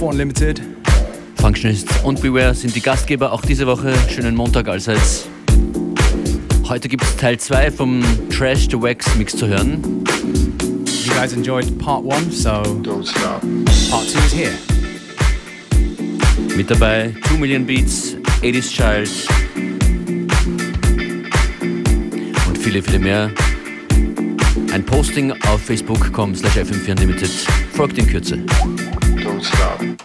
FM4 Unlimited. Functionist und Beware sind die Gastgeber auch diese Woche. Schönen Montag allseits. Heute gibt es Teil 2 vom Trash the Wax Mix zu hören. You guys enjoyed part 1, so Don't stop. part 2 is here. Mit dabei 2 Million Beats, 80s Child und viele, viele mehr. Ein Posting auf facebook.com slash fm4 unlimited folgt in Kürze. Stop.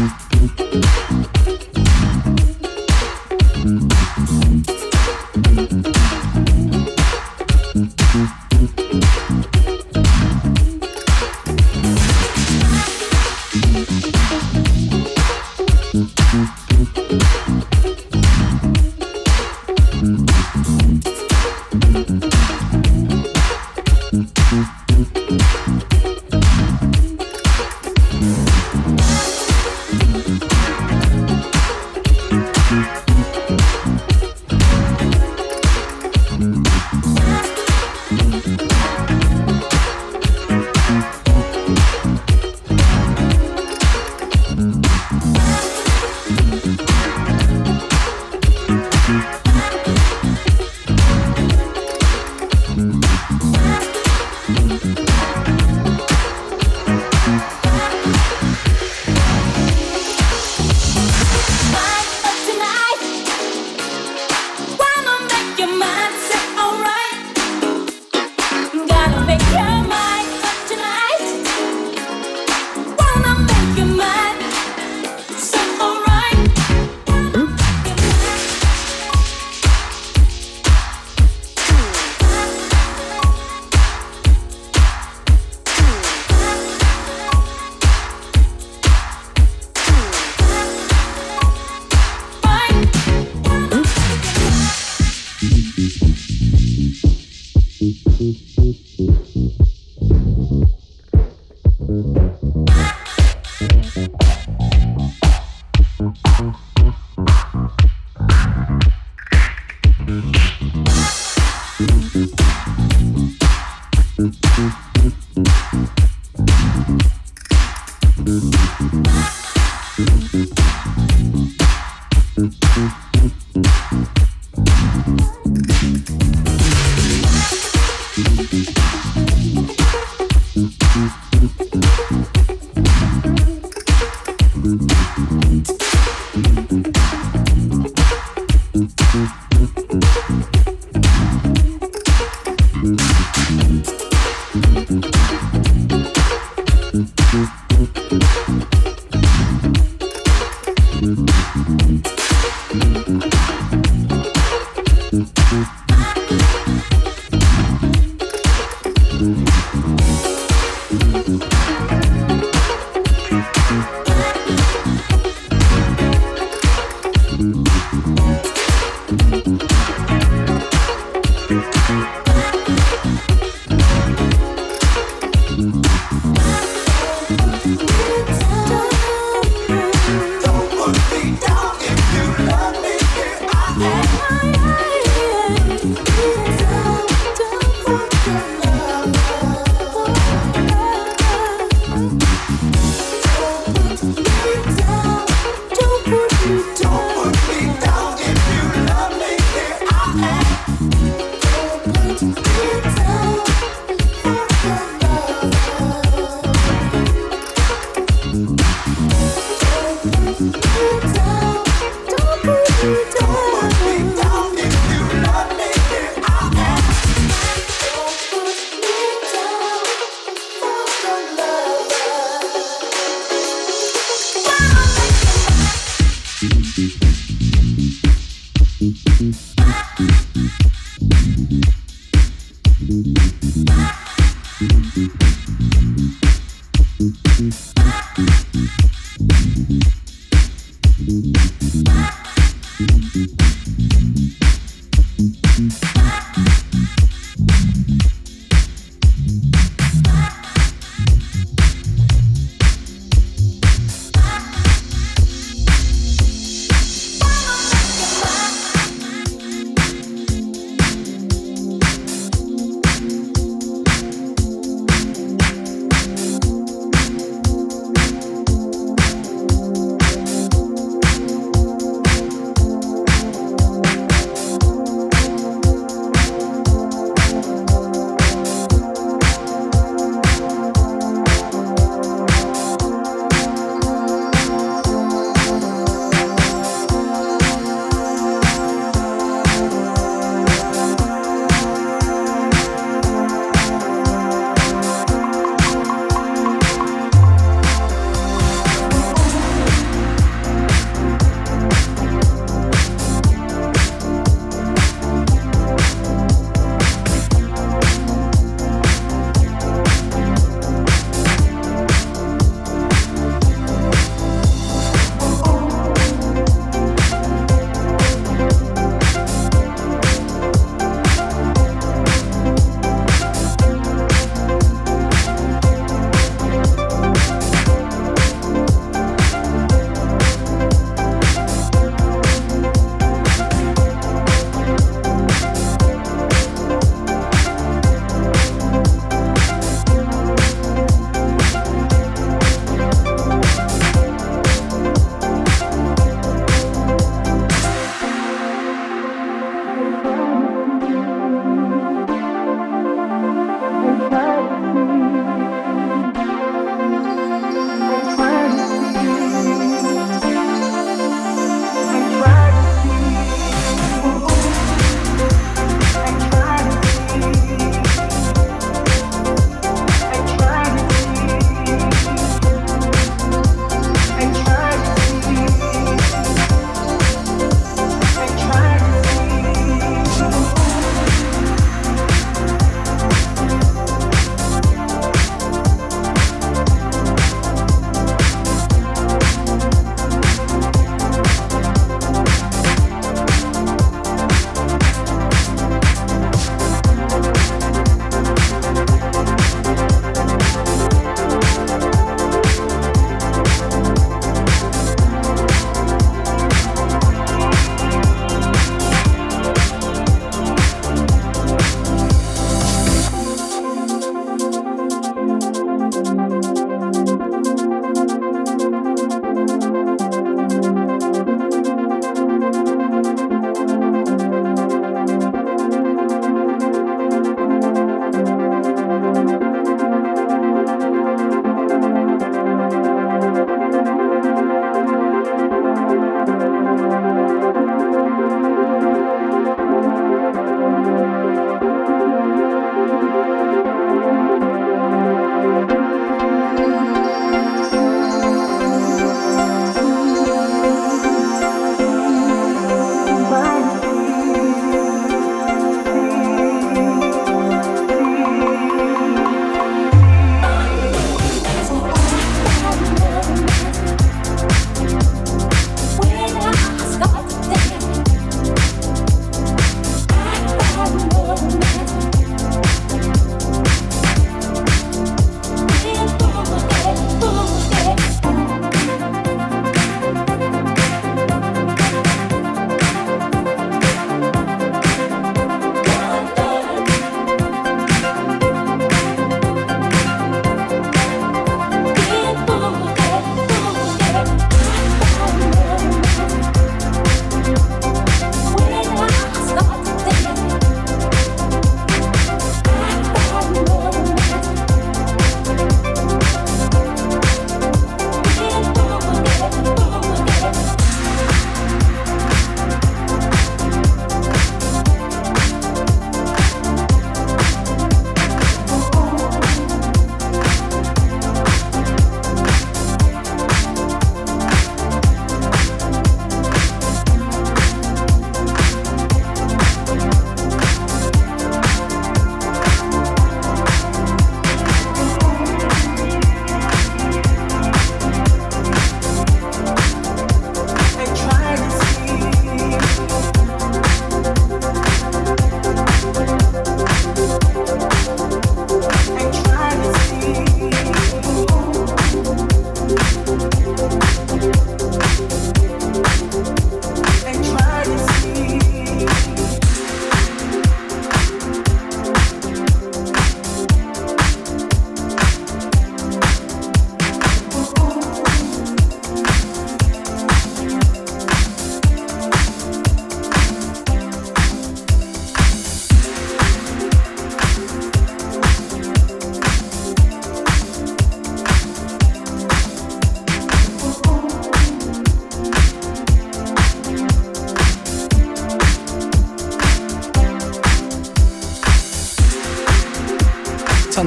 Mm-hmm.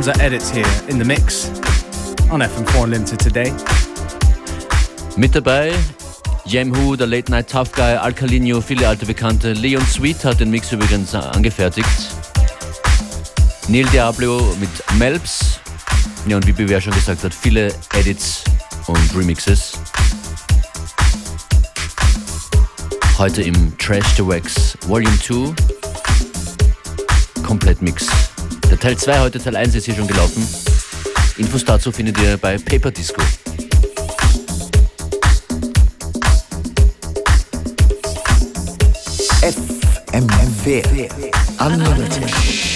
Tons of edits here in the mix on FM4 Unlimited today. Mit dabei Jemhu, der Late Night Tough Guy, Alcalinho, viele alte Bekannte. Leon Sweet hat den Mix übrigens angefertigt. Neil Diablo mit Melps. Ja, und wie BWR schon gesagt hat, viele Edits und Remixes. Heute im Trash the Wax Volume 2. Komplettmix. Der Teil 2 heute, Teil 1 ist hier schon gelaufen. Infos dazu findet ihr bei Paper Disco. FM4 Unlimited.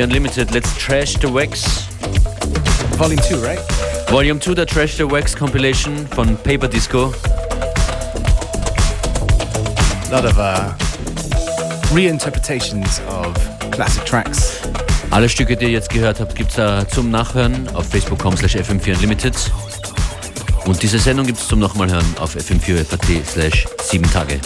FM4 Unlimited. Let's trash the wax. Volume 2, right? Volume 2 der Trash the Wax Compilation von Paper Disco. A lot of uh, reinterpretations of classic tracks. Alle Stücke, die ihr jetzt gehört habt, gibt es zum Nachhören auf facebook.com slash fm4 unlimited. Und diese Sendung gibt es zum nochmal hören auf fm4.at slash 7 Tage.